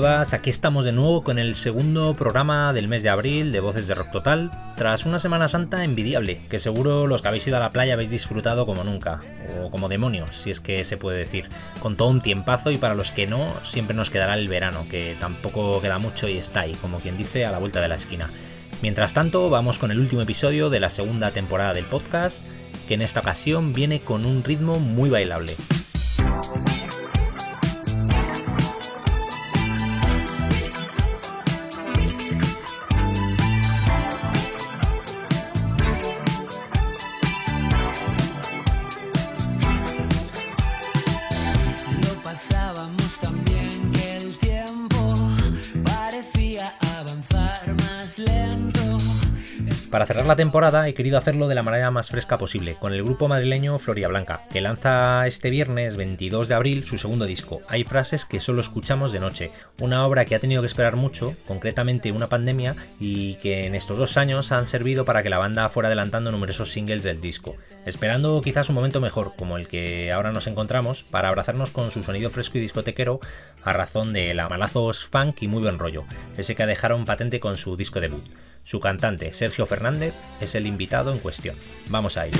todas, aquí estamos de nuevo con el segundo programa del mes de abril de Voces de Rock Total, tras una Semana Santa envidiable, que seguro los que habéis ido a la playa habéis disfrutado como nunca, o como demonios, si es que se puede decir, con todo un tiempazo y para los que no, siempre nos quedará el verano, que tampoco queda mucho y está ahí, como quien dice, a la vuelta de la esquina. Mientras tanto, vamos con el último episodio de la segunda temporada del podcast, que en esta ocasión viene con un ritmo muy bailable. Para cerrar la temporada he querido hacerlo de la manera más fresca posible, con el grupo madrileño Floria Blanca, que lanza este viernes 22 de abril su segundo disco. Hay frases que solo escuchamos de noche, una obra que ha tenido que esperar mucho, concretamente una pandemia, y que en estos dos años han servido para que la banda fuera adelantando numerosos singles del disco, esperando quizás un momento mejor, como el que ahora nos encontramos, para abrazarnos con su sonido fresco y discotequero a razón de la malazos funk y muy buen rollo, ese que dejaron patente con su disco debut. Su cantante, Sergio Fernández, es el invitado en cuestión. Vamos a ello.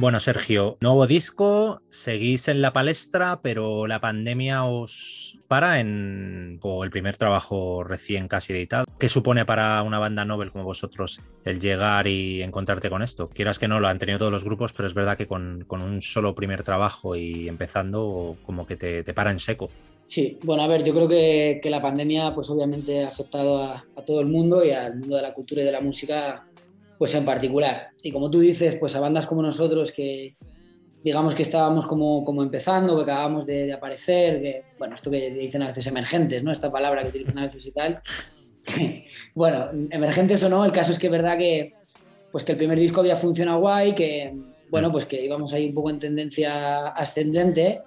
Bueno, Sergio, nuevo disco, seguís en la palestra, pero la pandemia os para en el primer trabajo recién casi editado. ¿Qué supone para una banda novel como vosotros el llegar y encontrarte con esto? Quieras que no, lo han tenido todos los grupos, pero es verdad que con, un solo primer trabajo y empezando, como que te, para en seco. Sí, bueno, a ver, yo creo que, la pandemia, pues obviamente ha afectado a todo el mundo y al mundo de la cultura y de la música pues en particular. Y como tú dices, pues a bandas como nosotros que digamos que estábamos como, como empezando, que acabamos de, aparecer, que, bueno, esto que dicen a veces emergentes, ¿no? Esta palabra que utilizan a veces y tal. bueno, emergentes o no, el caso es que es verdad que, pues que el primer disco había funcionado guay, que, bueno, pues que íbamos ahí un poco en tendencia ascendente,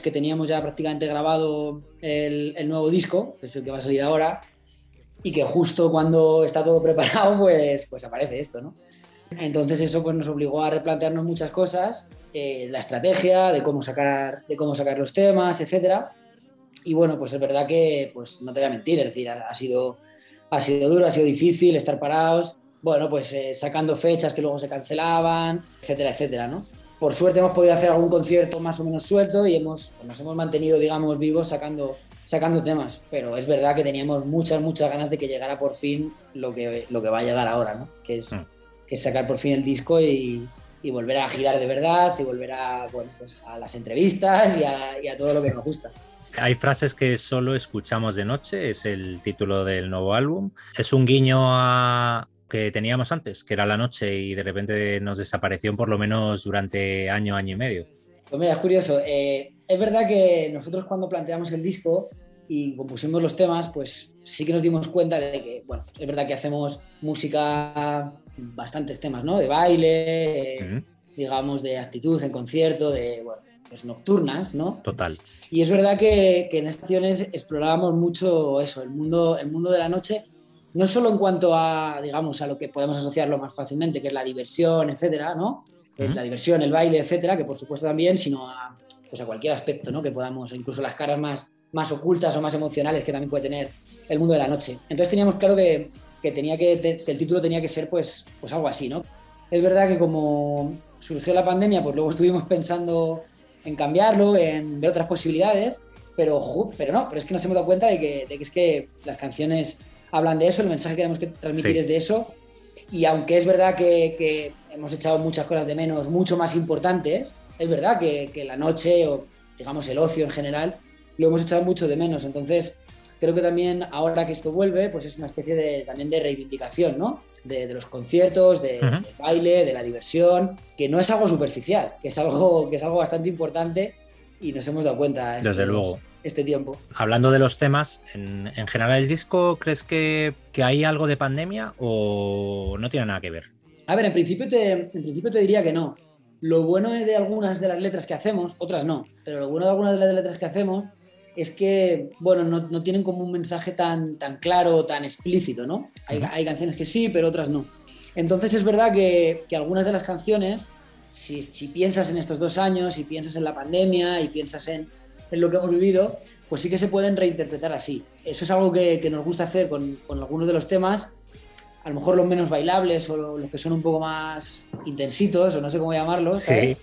que teníamos ya prácticamente grabado el, el nuevo disco, que es el que va a salir ahora, y que justo cuando está todo preparado, pues, pues aparece esto, ¿no? Entonces eso pues, nos obligó a replantearnos muchas cosas, eh, la estrategia de cómo, sacar, de cómo sacar los temas, etc. Y bueno, pues es verdad que, pues no te voy a mentir, es decir, ha, sido, ha sido duro, ha sido difícil estar parados, bueno, pues eh, sacando fechas que luego se cancelaban, etcétera, etcétera, ¿no? Por suerte hemos podido hacer algún concierto más o menos suelto y hemos, pues, nos hemos mantenido, digamos, vivos sacando sacando temas, pero es verdad que teníamos muchas, muchas ganas de que llegara por fin lo que, lo que va a llegar ahora, ¿no? Que es, mm. que sacar por fin el disco y, y, volver a girar de verdad y volver a, bueno, pues a las entrevistas y a, y a todo lo que nos gusta. Hay frases que solo escuchamos de noche, es el título del nuevo álbum. Es un guiño a que teníamos antes, que era la noche y de repente nos desapareció por lo menos durante año, año y medio. Pues mira, es curioso. Eh, es verdad que nosotros cuando planteamos el disco y compusimos los temas, pues sí que nos dimos cuenta de que, bueno, es verdad que hacemos música, bastantes temas, ¿no? De baile, digamos, de actitud en concierto, de, bueno, pues nocturnas, ¿no? Total. Y es verdad que, que en estaciones explorábamos mucho eso, el mundo, el mundo de la noche, no solo en cuanto a, digamos, a lo que podemos asociarlo más fácilmente, que es la diversión, etcétera, ¿no? la diversión, el baile, etcétera, que por supuesto también, sino a, pues a cualquier aspecto, ¿no? Que podamos, incluso las caras más, más ocultas o más emocionales que también puede tener el mundo de la noche. Entonces teníamos claro que, que tenía que, el título tenía que ser pues, pues algo así, ¿no? Es verdad que como surgió la pandemia, pues luego estuvimos pensando en cambiarlo, en ver otras posibilidades, pero, pero no, pero es que nos hemos dado cuenta de que, de que es que las canciones hablan de eso, el mensaje que tenemos que transmitir es de eso, y aunque es verdad que, que hemos echado muchas cosas de menos, mucho más importantes. Es verdad que, que, la noche o digamos el ocio en general lo hemos echado mucho de menos. Entonces creo que también ahora que esto vuelve, pues es una especie de, también de reivindicación, ¿no? de, los conciertos, de, del baile, de la diversión, que no es algo superficial, que es algo, que es algo bastante importante y nos hemos dado cuenta Desde luego. este tiempo. Hablando de los temas, en, general el disco, ¿crees que, que, hay algo de pandemia o no tiene nada que ver? A ver, en principio te, en principio te diría que no. Lo bueno de algunas de las letras que hacemos, otras no, pero lo bueno de algunas de las letras que hacemos es que, bueno, no, no tienen como un mensaje tan, tan claro, tan explícito, ¿no? Hay, hay canciones que sí, pero otras no. Entonces es verdad que, que algunas de las canciones si, piensas en estos dos años, si piensas en la pandemia y piensas en, en, lo que hemos vivido, pues sí que se pueden reinterpretar así. Eso es algo que, que nos gusta hacer con, con, algunos de los temas, a lo mejor los menos bailables o los que son un poco más intensitos, o no sé cómo llamarlos. Es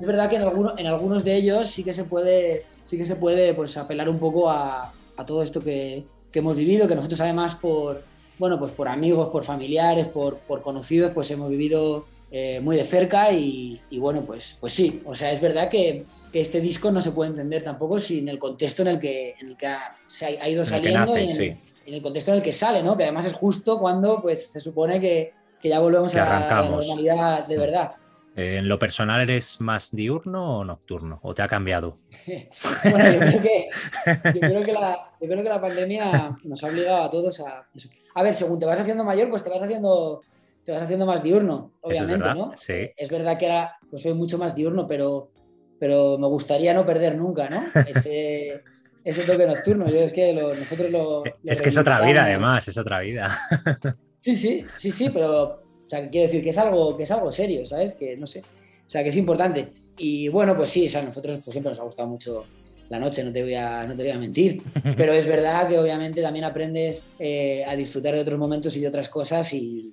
verdad que en, algunos, en algunos de ellos sí que se puede, sí que se puede pues, apelar un poco a, a todo esto que, que hemos vivido, que nosotros además por, bueno, pues por amigos, por familiares, por, por conocidos, pues hemos vivido eh, muy de cerca y, bueno, pues, pues sí, o sea, es verdad que, este disco no se puede entender tampoco sin el contexto en el que, en el que ha, se ha, ido saliendo y en, el contexto en el que sale, ¿no? Que además es justo cuando pues se supone que, ya volvemos a, la normalidad de mm. verdad. Eh, ¿En lo personal eres más diurno o nocturno? ¿O te ha cambiado? bueno, yo creo, que, yo, creo que la, yo creo que la pandemia nos ha obligado a todos a... A ver, según te vas haciendo mayor, pues te vas haciendo te vas haciendo más diurno, obviamente, es ¿no? Sí. Es verdad que ahora pues soy mucho más diurno, pero, pero me gustaría no perder nunca, ¿no? Ese, ese toque nocturno. Yo es que nosotros lo, Es que es otra vida, además, es otra vida. Sí, sí, sí, sí, pero o sea, quiero decir que es algo, que es algo serio, ¿sabes? Que no sé. O sea, que es importante. Y bueno, pues sí, o sea, a nosotros pues, siempre nos ha gustado mucho la noche, no te voy a, no te voy a mentir. Pero es verdad que obviamente también aprendes eh, a disfrutar de otros momentos y de otras cosas y,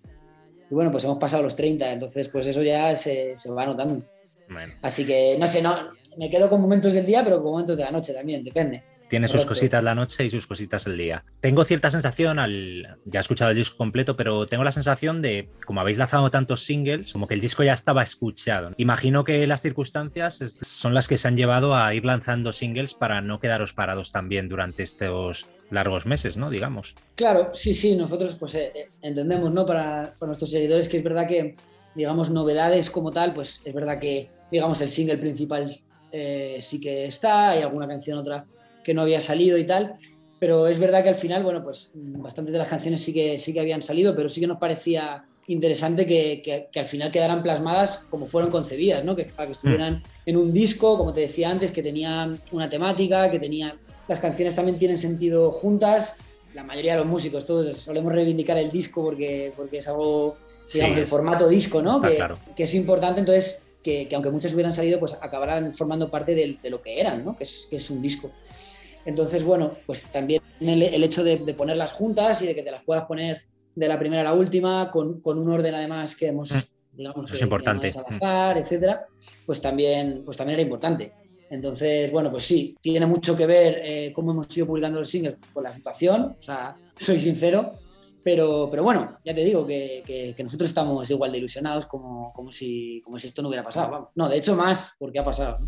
y bueno, pues hemos pasado los 30, entonces pues eso ya se, se va notando. Así que no sé, no, me quedo con momentos del día, pero con momentos de la noche también, depende. Tiene sus cositas la noche y sus cositas el día. Tengo cierta sensación al. Ya he escuchado el disco completo, pero tengo la sensación de, como habéis lanzado tantos singles, como que el disco ya estaba escuchado. Imagino que las circunstancias son las que se han llevado a ir lanzando singles para no quedaros parados también durante estos largos meses, ¿no? Digamos. Claro, sí, sí, nosotros pues eh, eh, entendemos, ¿no? Para, para, nuestros seguidores que es verdad que, digamos, novedades como tal, pues es verdad que, digamos, el single principal eh, sí que está, hay alguna canción otra que no había salido y tal, pero es verdad que al final, bueno, pues bastantes de las canciones sí que, sí que habían salido, pero sí que nos parecía interesante que, que, al final quedaran plasmadas como fueron concebidas, ¿no? Que, para que estuvieran mm. en un disco, como te decía antes, que tenían una temática, que tenía las canciones también tienen sentido juntas. La mayoría de los músicos, todos solemos reivindicar el disco porque, porque es algo, digamos, el formato disco, ¿no? Que, que, es importante, entonces, que, que, aunque muchas hubieran salido, pues acabarán formando parte de, de lo que eran, ¿no? Que es, que es, un disco. Entonces, bueno, pues también el, el hecho de, de, ponerlas juntas y de que te las puedas poner de la primera a la última, con, con un orden además que hemos, mm. digamos, es importante. Trabajar, etcétera, pues también, pues también era importante. Entonces, bueno, pues sí, tiene mucho que ver eh, cómo hemos ido publicando los singles con la situación, o sea, soy sincero, pero, pero bueno, ya te digo que, que, nosotros estamos igual de ilusionados como, como, si, como si esto no hubiera pasado. No, de hecho más, porque ha pasado.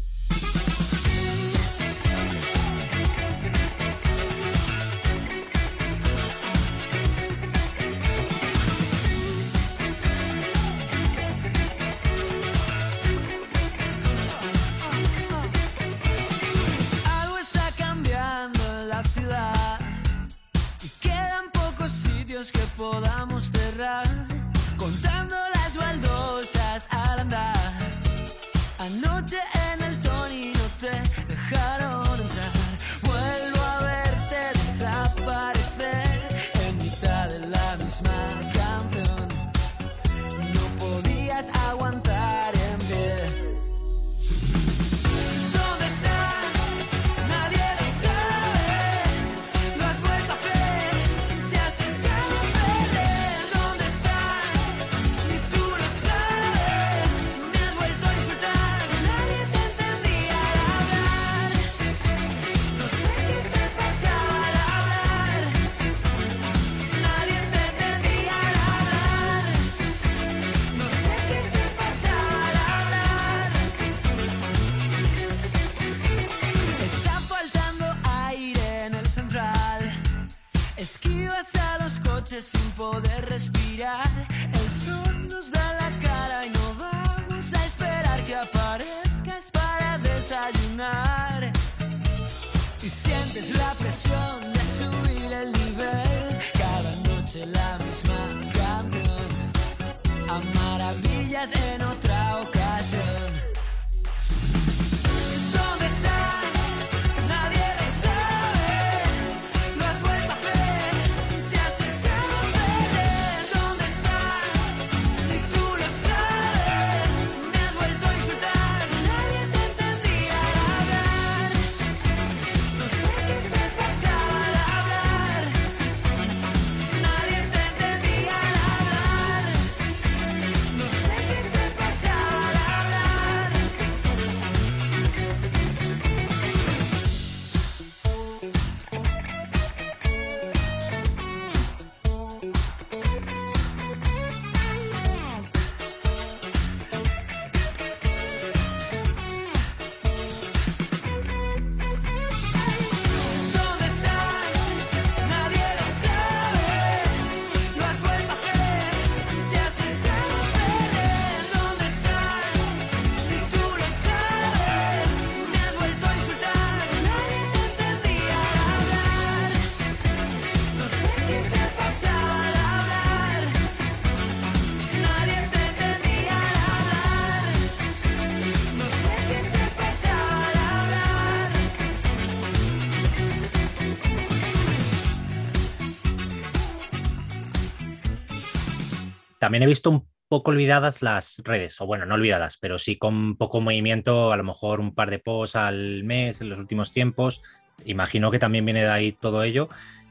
También he visto un poco olvidadas las redes, o bueno, no olvidadas, pero sí con poco movimiento, a lo mejor un par de posts al mes en los últimos tiempos. Imagino que también viene de ahí todo ello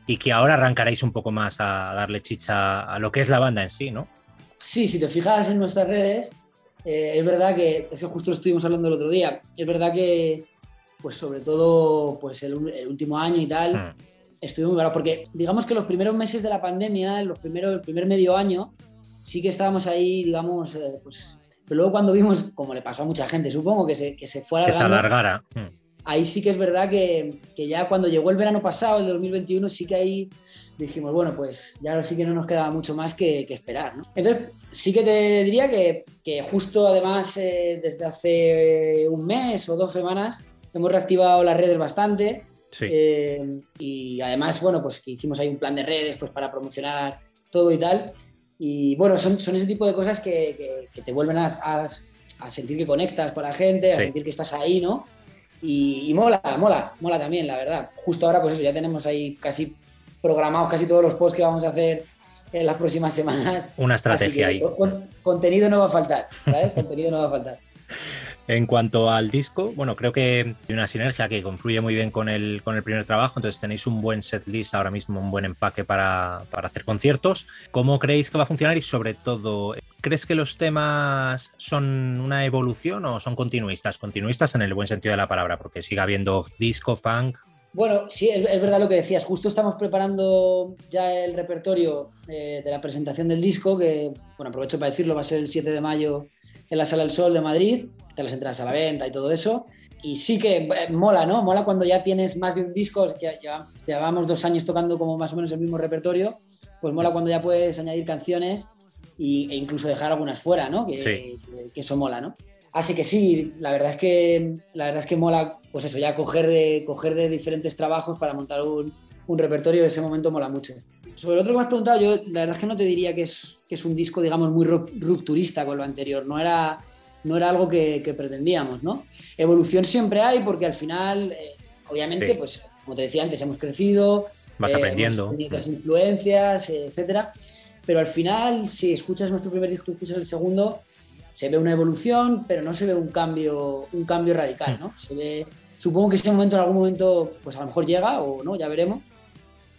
y que ahora arrancaréis un poco más a darle chicha a lo que es la banda en sí, ¿no? Sí, si te fijas en nuestras redes, eh, es verdad que, es que justo lo estuvimos hablando el otro día, es verdad que, pues sobre todo, pues el, el último año y tal, Mm. estuvimos, claro, porque digamos que los primeros meses de la pandemia, los primeros, el primer medio año, sí que estábamos ahí, digamos, eh, pues, pero luego cuando vimos, como le pasó a mucha gente, supongo que se, que se fue Que se alargando, alargara. Ahí sí que es verdad que, que ya cuando llegó el verano pasado, el 2021, sí que ahí dijimos, bueno, pues ya sí que no nos quedaba mucho más que, que esperar. ¿no? Entonces, sí que te diría que, que justo además eh, desde hace un mes o dos semanas hemos reactivado las redes bastante. Sí. eh, y además, bueno, pues que hicimos ahí un plan de redes pues, para promocionar todo y tal. Y bueno, son, son ese tipo de cosas que, que- que te vuelven a, a- a sentir que conectas con la gente, a Sí. sentir que estás ahí, ¿no? Y, y mola, mola, mola también, la verdad. Justo ahora, pues eso, ya tenemos ahí casi programados casi todos los posts que vamos a hacer en las próximas semanas. Una Así estrategia que ahí. con- contenido no va a faltar, ¿sabes? contenido no va a faltar. En cuanto al disco, bueno, creo que hay una sinergia que confluye muy bien con el, con el primer trabajo, entonces tenéis un buen set list ahora mismo, un buen empaque para, para hacer conciertos. ¿Cómo creéis que va a funcionar? Y sobre todo, ¿crees que los temas son una evolución o son continuistas? Continuistas en el buen sentido de la palabra, porque sigue habiendo disco, funk. Bueno, sí, es, verdad lo que decías. Justo estamos preparando ya el repertorio eh, de la presentación del disco, que, bueno, aprovecho para decirlo, va a ser el 7 de mayo en la Sala del Sol de Madrid, de las entradas a la venta y todo eso. Y sí que eh, mola, ¿no? Mola cuando ya tienes más de un disco, que ya llevamos dos años tocando como más o menos el mismo repertorio, pues mola cuando ya puedes añadir canciones y, e incluso dejar algunas fuera, ¿no? Que, Sí. que- que eso mola, ¿no? Así que sí, la verdad es que la verdad es que mola, pues eso, ya coger de, coger de diferentes trabajos para montar un, un repertorio de ese momento mola mucho. Sobre el otro que me has preguntado, yo la verdad es que no te diría que es, que es un disco, digamos, muy ru- rupturista con lo anterior. No era, no era algo que, que pretendíamos, ¿no? Evolución siempre hay porque al final, eh, obviamente, Sí. pues como te decía antes, hemos crecido, Vas eh, aprendiendo. hemos influencias, etcétera. Pero al final, si escuchas nuestro primer disco y escuchas el segundo, se ve una evolución, pero no se ve un cambio, un cambio radical, ¿no? Se ve, supongo que ese momento en algún momento, pues a lo mejor llega o no, ya veremos.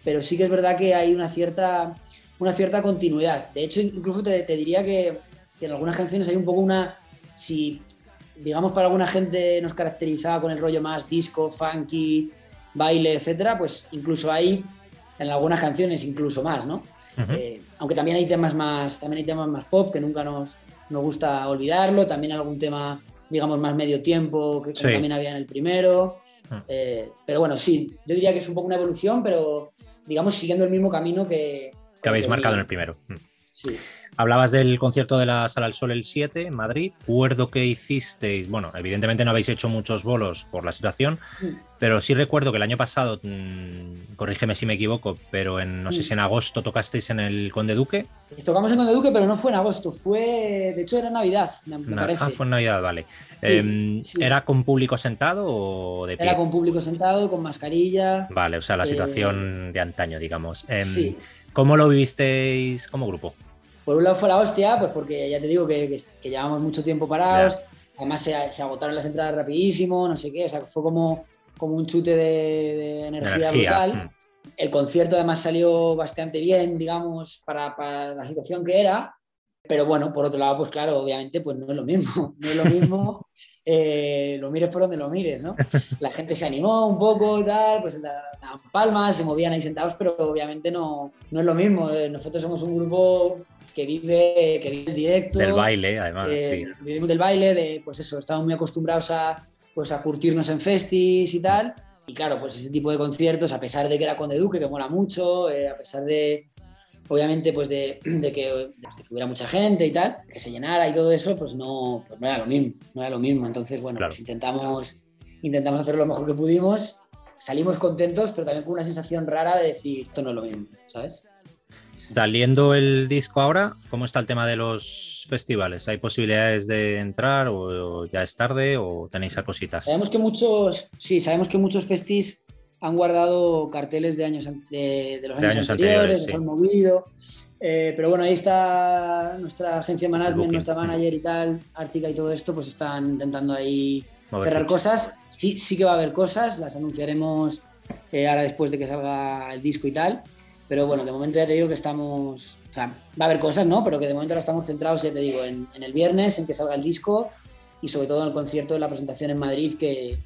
Pero sí que es verdad que hay una cierta, una cierta continuidad. De hecho, incluso te, te diría que, que en algunas canciones hay un poco una, si digamos para alguna gente nos caracterizaba con el rollo más disco, funky, baile, etcétera, pues incluso hay en algunas canciones incluso más, ¿no? Eh, aunque también hay temas más, también hay temas más pop que nunca nos, nos gusta olvidarlo, también algún tema, digamos, más medio tiempo que también había en el primero. Mm. Eh, pero bueno, sí, yo diría que es un poco una evolución, pero digamos siguiendo el mismo camino que, Que habéis que marcado en el primero. Mm. Sí. Hablabas del concierto de la Sala al Sol el 7 en Madrid. Recuerdo que hicisteis, bueno, evidentemente no habéis hecho muchos bolos por la situación, Mm. pero sí recuerdo que el año pasado, mm, corrígeme si me equivoco, pero en, no sé Mm. si en agosto tocasteis en el Conde Duque. Tocamos en Conde Duque, pero no fue en agosto, fue, de hecho era Navidad, me, Na- parece. ah, fue en Navidad, vale. Em. ¿Era con público sentado o de pie? Era con público sentado, con mascarilla. Vale, o sea, la Eh, situación de antaño, digamos. Sí. ¿Cómo lo vivisteis como grupo? Por un lado fue la hostia, pues porque ya te digo que, que, que llevamos mucho tiempo parados, además se, se agotaron las entradas rapidísimo, no sé qué, o sea, fue como, como un chute de, de energía, Energía, brutal. mm. El concierto además salió bastante bien, digamos, para, para la situación que era, pero bueno, por otro lado, pues claro, obviamente, pues no es lo mismo, no es lo mismo, eh, lo mires por donde lo mires, ¿no? La gente se animó un poco y tal, pues da- daban palmas, se movían ahí sentados, pero obviamente no, no es lo mismo. Eh, Nosotros somos un grupo que vive, que vive en directo. Del baile, además, eh, sí. Vivimos del baile, de, pues eso, estamos muy acostumbrados a, pues a curtirnos en festis y tal. Y claro, pues ese tipo de conciertos, a pesar de que era Conde Duque, que mola mucho, eh, a pesar de, obviamente, pues de, de que, de que hubiera mucha gente y tal, que se llenara y todo eso, pues no, pues no era lo mismo, no era lo mismo. Entonces, bueno, Claro. pues intentamos, intentamos hacer lo mejor que pudimos, salimos contentos, pero también con una sensación rara de decir, esto no es lo mismo, ¿sabes? Saliendo el disco ahora, ¿cómo está el tema de los festivales? ¿Hay posibilidades de entrar o, o ya es tarde o tenéis a cositas? Sabemos que muchos, sí, sabemos que muchos festis han guardado carteles de años de, de los De años, anteriores, sí. han movido. Eh, pero bueno, ahí está nuestra agencia de management, nuestra manager y tal, Ártica y todo esto, pues están intentando ahí Mover cerrar fichas. cosas. Sí, sí que va a haber cosas, las anunciaremos eh, ahora después de que salga el disco y tal. Pero bueno, de momento ya te digo que estamos. O sea, va a haber cosas, ¿no? Pero que de momento ahora estamos centrados, ya te digo, en, en el viernes, en que salga el disco y sobre todo en el concierto de la presentación en Madrid, que,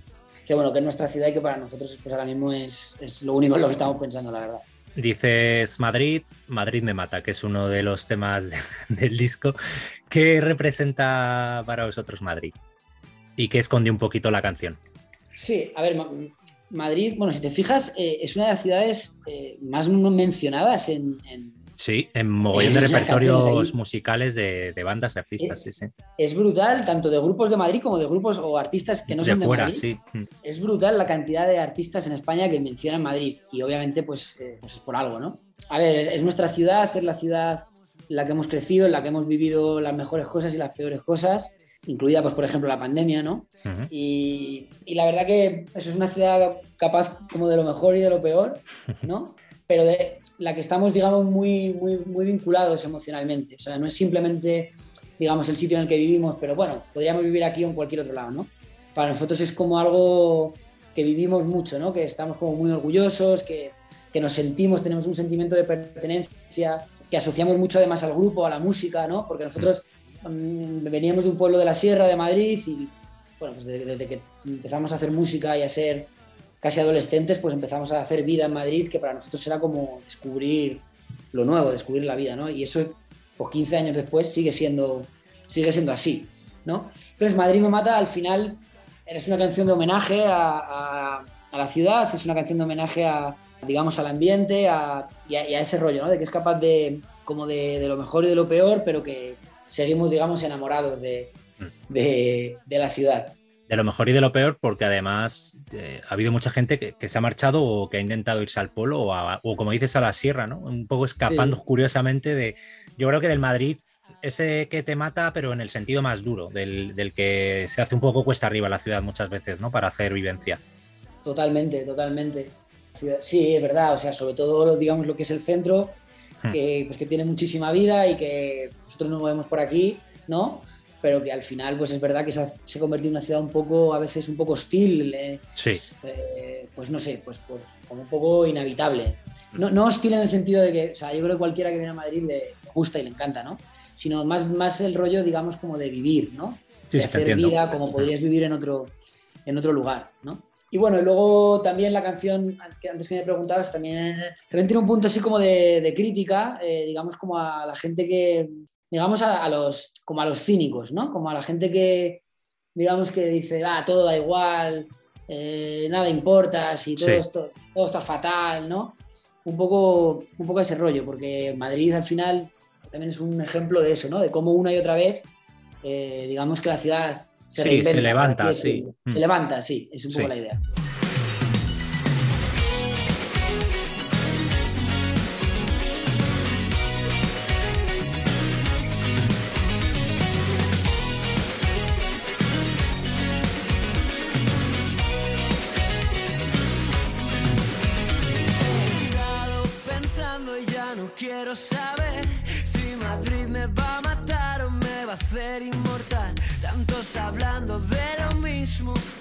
que bueno, que es nuestra ciudad y que para nosotros pues ahora mismo es, es lo único en lo que estamos pensando, la verdad. Dices Madrid, Madrid me mata, que es uno de los temas de- del disco. ¿Qué representa para vosotros Madrid? ¿Y qué esconde un poquito la canción? Sí, a ver, Madrid, bueno, si te fijas, eh, es una de las ciudades eh, más mencionadas en, en- Sí, en mogollón de repertorios musicales de, de bandas, de artistas, sí, sí. Es brutal, tanto de grupos de Madrid como de grupos o artistas que no de son de fuera, Madrid. sí. Es brutal la cantidad de artistas en España que mencionan Madrid y obviamente pues, eh, pues es por algo, ¿no? A ver, es nuestra ciudad, es la ciudad en la que hemos crecido, en la que hemos vivido las mejores cosas y las peores cosas, incluida pues por ejemplo la pandemia, ¿no? Ujú. Y, y la verdad que eso es una ciudad capaz como de lo mejor y de lo peor, ¿no? Pero de la que estamos, digamos, muy, muy, muy vinculados emocionalmente. O sea, no es simplemente, digamos, el sitio en el que vivimos, pero bueno, podríamos vivir aquí o en cualquier otro lado, ¿no? Para nosotros es como algo que vivimos mucho, ¿no? Que estamos como muy orgullosos, que, que nos sentimos, tenemos un sentimiento de pertenencia, que asociamos mucho además al grupo, a la música, ¿no? Porque nosotros veníamos de un pueblo de la Sierra de Madrid y, bueno, pues desde, desde que empezamos a hacer música y a ser casi adolescentes, pues empezamos a hacer vida en Madrid, que para nosotros era como descubrir lo nuevo, descubrir la vida, ¿no? Y eso, pues 15 años después, sigue siendo, sigue siendo así, ¿no? Entonces, Madrid me mata, al final, es una canción de homenaje a, a- a la ciudad, es una canción de homenaje a, digamos, al ambiente a, y, a, y a ese rollo, ¿no? De que es capaz de, como de, de lo mejor y de lo peor, pero que seguimos, digamos, enamorados de, de, de la ciudad. De lo mejor y de lo peor, porque además eh, ha habido mucha gente que, que se ha marchado o que ha intentado irse al polo o, a- o como dices, a la sierra, ¿no? Un poco escapando Sí. curiosamente de. Yo creo que del Madrid, ese que te mata, pero en el sentido más duro, del, del que se hace un poco cuesta arriba la ciudad muchas veces, ¿no? Para hacer vivencia. Totalmente, totalmente. Sí, es verdad, o sea, sobre todo, digamos, lo que es el centro. Que, pues, que tiene muchísima vida y que nosotros nos movemos por aquí, ¿no? Pero que al final, pues es verdad que se ha, se ha convertido en una ciudad un poco, a veces un poco hostil, eh, Sí, eh, pues no sé, pues, pues como un poco inhabitable. No, no hostil en el sentido de que, o sea, yo creo que cualquiera que viene a Madrid le gusta y le encanta, ¿no? Sino más, más el rollo, digamos, como de vivir, ¿no? sí, de hacer vida como podrías vivir en otro, en otro lugar, ¿no? Y bueno, luego también la canción, que antes que me preguntabas, también, también tiene un punto así como de, de crítica, eh, digamos como a la gente que, digamos a, a los, como a los cínicos, ¿no? Como a la gente que, digamos que dice, ah, todo da igual, eh, nada importa, si todo, Sí. esto, todo está fatal, ¿no? Un poco, un poco ese rollo, porque Madrid al final también es un ejemplo de eso, ¿no? De cómo una y otra vez, eh, digamos que la ciudad se Sí, se levanta, sí. Se Mm. levanta, sí, es un poco Sí. la idea.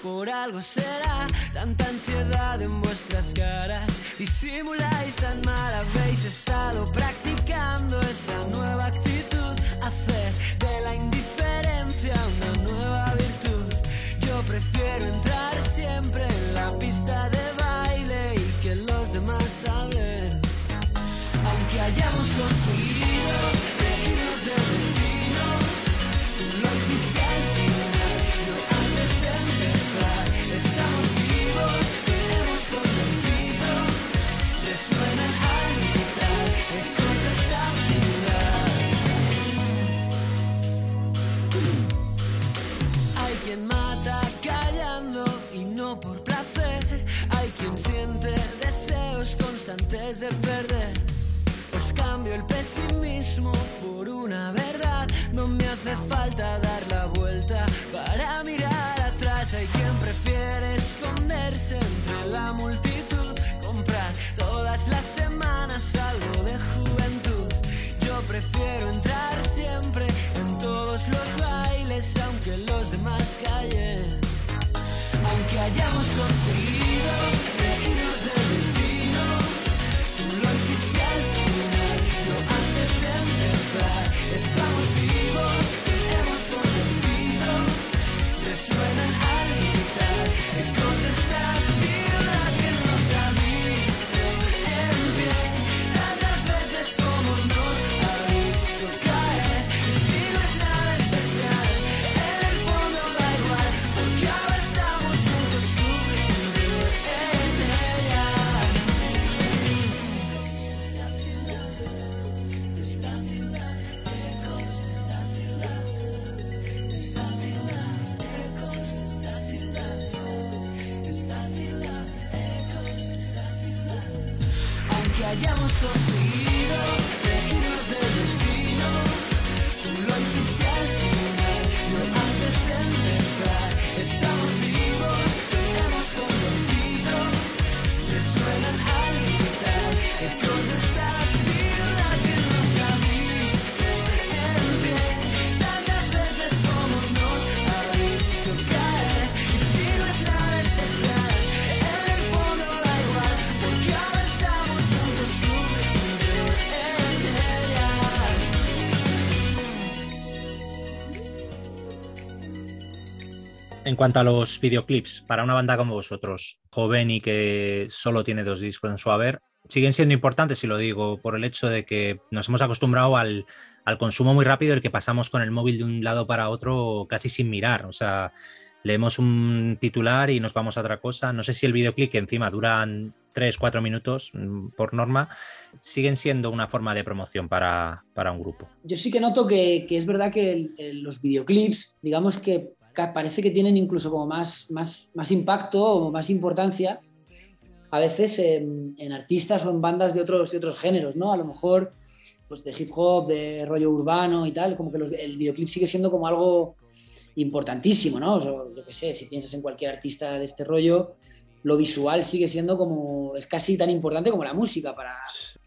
Por algo será tanta ansiedad en vuestras caras. Disimuláis tan mal, habéis estado practicando esa nueva actitud, hacer de la indiferencia una nueva virtud. Yo prefiero entrar siempre en la pista de baile y que los demás hablen. Aunque hayamos conseguido deseos constantes de perder. Os cambio el pesimismo por una verdad. No me hace falta dar la vuelta para mirar atrás. Hay quien prefiere esconderse entre la multitud. Comprar todas las semanas algo de juventud. Yo prefiero entrar siempre en todos los bailes, aunque los demás callen. Aunque hayamos conseguido En cuanto a los videoclips, para una banda como vosotros, joven y que solo tiene dos discos en su haber, siguen siendo importantes, y lo digo por el hecho de que nos hemos acostumbrado al, consumo muy rápido, el que pasamos con el móvil de un lado para otro casi sin mirar. O sea, leemos un titular y nos vamos a otra cosa. No sé si el videoclip, que encima duran 3, 4 minutos mm, por norma, siguen siendo una forma de promoción para, un grupo. Yo sí que noto que, es verdad que los videoclips, digamos que parece que tienen incluso como más, más, más impacto o más importancia a veces en, en artistas o en bandas de otros, de otros géneros, ¿no? A lo mejor pues de hip hop, de rollo urbano y tal, como que los- el videoclip sigue siendo como algo importantísimo, ¿no? O sea, yo qué sé, si piensas en cualquier artista de este rollo, lo visual sigue siendo como, es casi tan importante como la música para,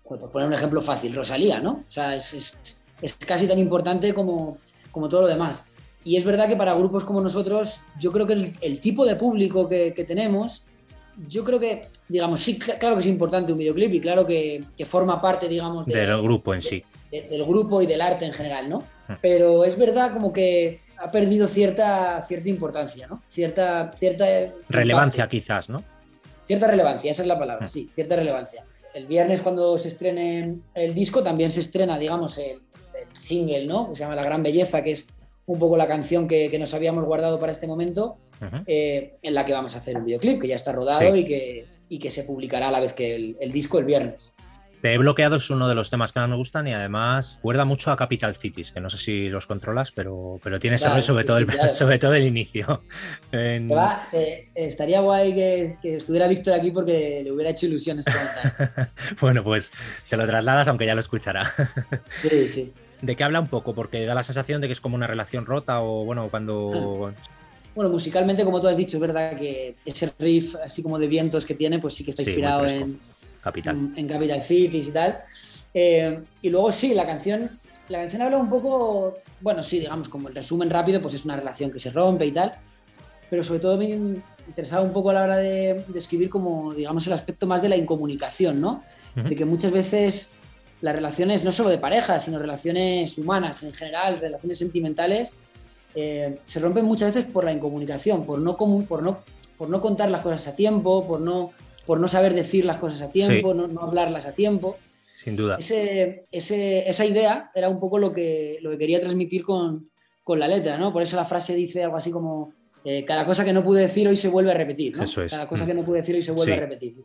por poner un ejemplo fácil, Rosalía, ¿no? O sea, es, es- es casi tan importante como, como todo lo demás. Y es verdad que para grupos como nosotros, yo creo que el, el tipo de público que, que tenemos, yo creo que, digamos, sí, cl- claro que es importante un videoclip y claro que, que forma parte, digamos, de- Del grupo en sí. de- del grupo y del arte en general, ¿no? Mm. Pero es verdad como que ha perdido cierta, cierta importancia, ¿no? Cierta, cierta Relevancia impacto. quizás, ¿no? Cierta relevancia, esa es la palabra, Mm. sí, cierta relevancia. El viernes cuando se estrene el disco también se estrena, digamos, el, el single, ¿no? Que se llama La Gran Belleza, que es un poco la canción que, que nos habíamos guardado para este momento, eh, en la que vamos a hacer un videoclip, que ya está rodado Sí. y, que, y que se publicará a la vez que el, el disco el viernes. Te he bloqueado es uno de los temas que más me gustan y además recuerda mucho a Capital Cities, que no sé si los controlas, pero, pero tiene Claro, sobre, sí, todo sí, el, claro. sobre todo el inicio. En- Que va, eh, estaría guay que, que estuviera Víctor aquí porque le hubiera hecho ilusión ese comentario. Bueno, pues se lo trasladas, aunque ya lo escuchará. Sí, sí. ¿De qué habla un poco? Porque da la sensación de que es como una relación rota o bueno, cuando... Bueno, musicalmente, como tú has dicho, es verdad que ese riff así como de vientos que tiene, pues sí que está Sí, inspirado fresco. en, Capital. en, en Capital Cities y tal. Eh, y luego sí, la canción, la canción habla un poco, bueno, sí, digamos, como el resumen rápido, pues es una relación que se rompe y tal, pero sobre todo me interesaba un poco a la hora de, de escribir como, digamos, el aspecto más de la incomunicación, ¿no? Ujú. De que muchas veces las relaciones, no solo de pareja, sino relaciones humanas en general, relaciones sentimentales, eh, se rompen muchas veces por la incomunicación, por no, por no, por no contar las cosas a tiempo, por no, por no saber decir las cosas a tiempo, no, no hablarlas a tiempo. Sin duda. Ese, ese- esa idea era un poco lo que, lo que quería transmitir con, con la letra, ¿no? Por eso la frase dice algo así como, eh, cada cosa que no pude decir hoy se vuelve a repetir, ¿no? Eso es. Cada cosa Mm. que no pude decir hoy se vuelve Sí. a repetir,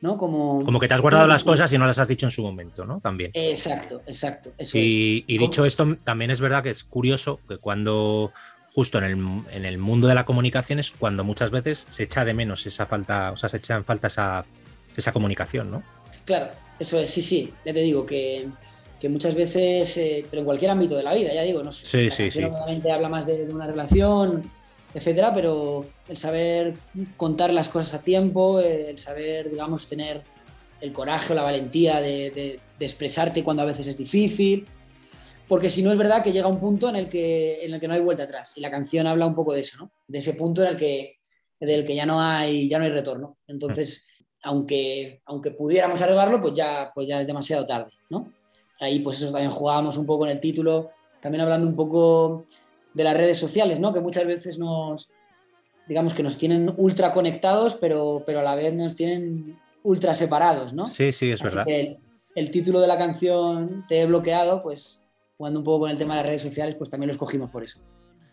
¿no? Como... Como que te has guardado las cosas y no las has dicho en su momento, ¿no? También. Exacto, exacto, eso es. Y, dicho esto, también es verdad que es curioso que cuando, justo en el, en el mundo de la comunicación, es cuando muchas veces se echa de menos esa falta, o sea, se echa en falta esa, esa comunicación, ¿no? Claro, eso es, sí, sí, ya te digo que, que muchas veces, eh, pero en cualquier ámbito de la vida, ya digo, no sé, Sí, sí, sí. habla más de, de una relación, etcétera, pero el saber contar las cosas a tiempo, el saber, digamos, tener el coraje o la valentía de, de- de expresarte cuando a veces es difícil, porque si no es verdad que llega un punto en el que, en el que no hay vuelta atrás, y la canción habla un poco de eso, ¿no? De ese punto en el que, del que ya no hay, ya no hay retorno. Entonces, aunque, aunque pudiéramos arreglarlo, pues ya, pues ya es demasiado tarde, ¿no? Ahí pues eso también jugábamos un poco en el título, también hablando un poco de las redes sociales, ¿no? Que muchas veces nos, digamos que nos tienen ultra conectados, pero, pero a la vez nos tienen ultra separados, ¿no? Sí, sí, es Así verdad. que el, el título de la canción Te he bloqueado, pues jugando un poco con el tema de las redes sociales, pues también lo escogimos por eso.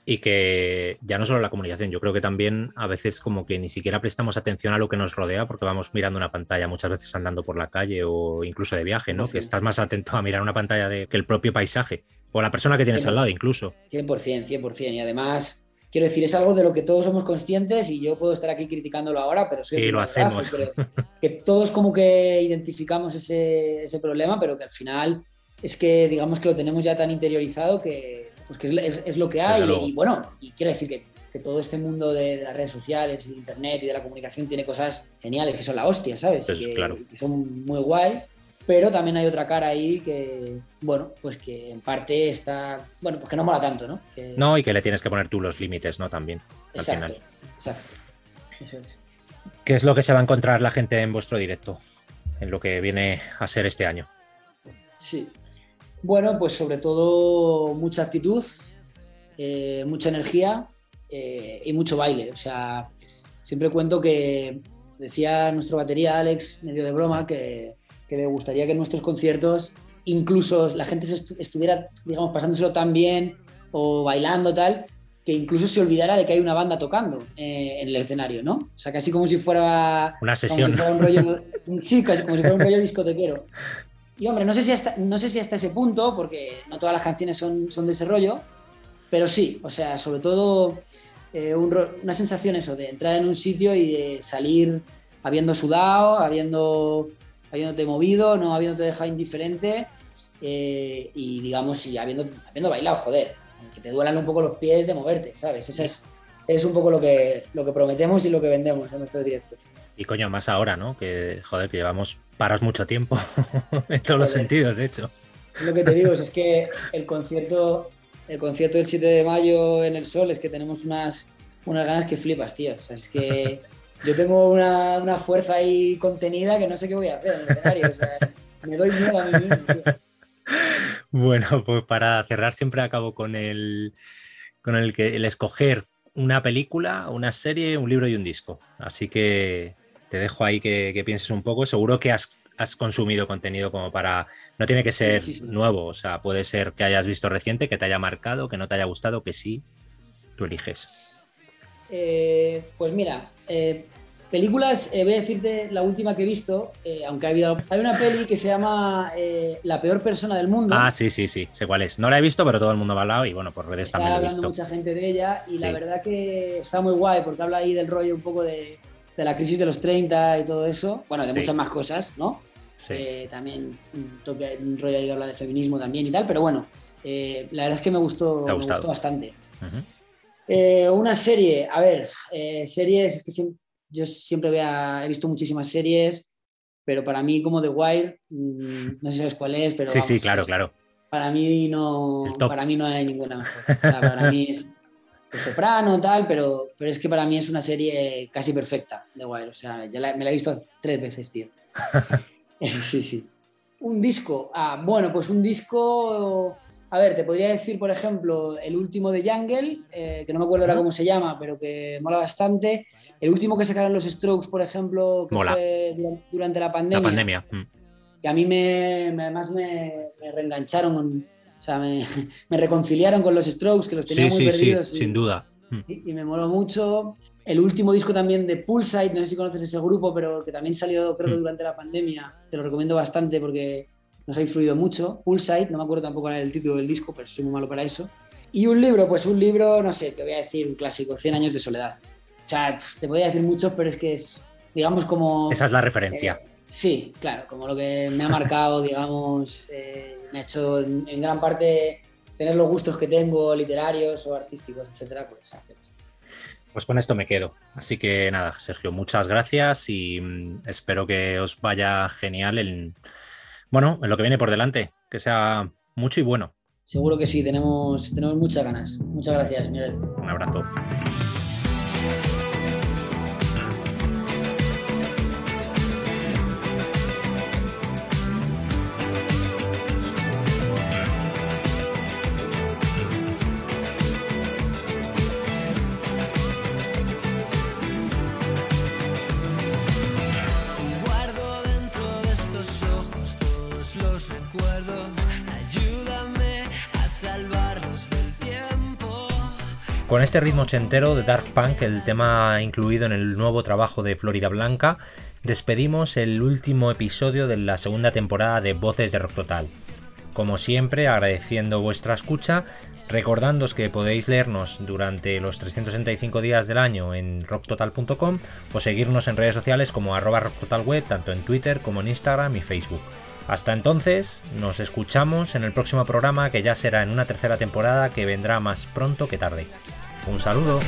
Y que ya no solo la comunicación, yo creo que también a veces como que ni siquiera prestamos atención a lo que nos rodea porque vamos mirando una pantalla muchas veces andando por la calle o incluso de viaje, ¿no? Sí. Que estás más atento a mirar una pantalla de, que el propio paisaje o la persona que tienes al lado incluso. 100%, 100%. Y además, quiero decir, es algo de lo que todos somos conscientes y yo puedo estar aquí criticándolo ahora, pero soy Y lo que pero todos como que identificamos ese, ese problema, pero que al final es que digamos que lo tenemos ya tan interiorizado que, pues que es, es- es lo que hay. Y, bueno, y quiero decir que, que todo este mundo de, de las redes sociales de internet y de la comunicación tiene cosas geniales, que son la hostia, ¿sabes? Pues, Y que, claro. que son muy guays. Pero también hay otra cara ahí que, bueno, pues que en parte está, bueno, pues que no mola tanto, ¿no? Que- No, y que le tienes que poner tú los límites, ¿no? También, al Exacto, final. exacto. Eso es. ¿Qué es lo que se va a encontrar la gente en vuestro directo? En lo que viene a ser este año. Sí. Bueno, pues sobre todo mucha actitud, eh, mucha energía eh, y mucho baile. O sea, siempre cuento que decía nuestro batería Alex, medio de broma, que, que le gustaría que en nuestros conciertos incluso la gente se estu- estuviera, digamos, pasándoselo tan bien o bailando tal, que incluso se olvidara de que hay una banda tocando eh, en el escenario, ¿no? O sea, casi como si fuera Una como sesión. si fuera un rollo, un- sí, casi como si fuera un rollo discotequero. Y hombre, no sé si hasta, no sé si hasta ese punto, porque no todas las canciones son, son de ese rollo, pero sí, o sea, sobre todo eh, un una sensación eso, de entrar en un sitio y de salir habiendo sudado, habiendo, habiéndote movido, no habiéndote dejado indiferente eh, y digamos, y habiendo, habiendo bailado, joder, que te duelan un poco los pies de moverte, ¿sabes? Ese es, es un poco lo que, lo que prometemos y lo que vendemos en nuestro directo. Y coño, más ahora, ¿no? Que, joder, que llevamos paros mucho tiempo. en todos los sentidos, de hecho. Lo que te digo es que el concierto, el concierto del 7 de mayo en el Sol es que tenemos unas, unas ganas que flipas, tío. O sea, es que yo tengo una, una fuerza ahí contenida que no sé qué voy a hacer en el escenario. O sea, me doy miedo a mí mismo, tío. Bueno, pues para cerrar siempre acabo con el con el que el escoger una película, una serie, un libro y un disco. Así que te dejo ahí que, que pienses un poco. Seguro que has, has consumido contenido como para. No tiene que ser Sí, sí, sí. nuevo, o sea, puede ser que hayas visto reciente, que te haya marcado, que no te haya gustado, que sí. Tú eliges. Eh, pues mira, eh, películas, eh, voy a decirte la última que he visto, eh, aunque ha habido. Hay una peli que se llama eh, La peor persona del mundo. Ah, sí, sí, sí, sé cuál es. No la he visto, pero todo el mundo me ha hablado y bueno, por redes Está también lo he visto. mucha gente de ella y la verdad que está muy guay porque habla ahí del rollo un poco de, de la crisis de los 30 y todo eso. Bueno, de Sí. muchas más cosas, ¿no? Sí. También un toque, un rollo ahí que habla de feminismo también y tal, pero bueno, la verdad es que me gustó, ¿Te ha me gustó bastante. Eh, una serie, a ver, eh, series, es que siem- yo siempre vea- he visto muchísimas series, pero para mí como The Wire, mm, no sé si sabes cuál es, pero Sí, sí, claro, es- claro. para mí no, para mí no hay ninguna mejor. O sea, para mí es El Soprano, tal, pero, pero es que para mí es una serie casi perfecta, The Wire. O sea, ya la- me la he visto tres veces, tío. sí, sí. Un disco. Ah, bueno, pues un disco. A ver, te podría decir, por ejemplo, el último de Jungle, eh, que no me acuerdo ahora cómo se llama, pero que mola bastante. El último que sacaron los Strokes, por ejemplo, que Mola. fue durante, la pandemia La pandemia. mm. que a mí me, me- además me, me reengancharon, con- o sea, me, me reconciliaron con los Strokes, que los tenía Sí, muy sí, sí, perdidos. y, sin duda. Mm. y- y me moló mucho. El último disco también de Poolside, no sé si conoces ese grupo, pero que también salió creo que Mm. durante la pandemia. Te lo recomiendo bastante porque nos ha influido mucho. Poolside, no me acuerdo tampoco cuál era el título del disco, pero soy muy malo para eso. Y un libro, pues un libro, no sé, te voy a decir un clásico, 100 años de soledad. O sea, te podría decir muchos, pero es que es, digamos, como... Esa es la referencia. Eh, sí, claro, como lo que me ha marcado, digamos, eh, me ha hecho en, en gran parte tener los gustos que tengo, literarios o artísticos, etcétera, pues. Pues con esto me quedo. Así que nada, Sergio, muchas gracias y mm, espero que os vaya genial en, bueno, en lo que viene por delante, que sea mucho y bueno. Seguro que sí, tenemos, tenemos muchas ganas. Muchas gracias, Miguel. Un abrazo. Con este ritmo ochentero de Dark Punk, el tema incluido en el nuevo trabajo de Florida Blanca, despedimos el último episodio de la segunda temporada de Voces de Rock Total. Como siempre, agradeciendo vuestra escucha, recordándoos que podéis leernos durante los 365 días del año en rocktotal.com o seguirnos en redes sociales como arroba rocktotalweb, tanto en Twitter como en Instagram y Facebook. Hasta entonces, nos escuchamos en el próximo programa que ya será en una tercera temporada que vendrá más pronto que tarde. Un saludo.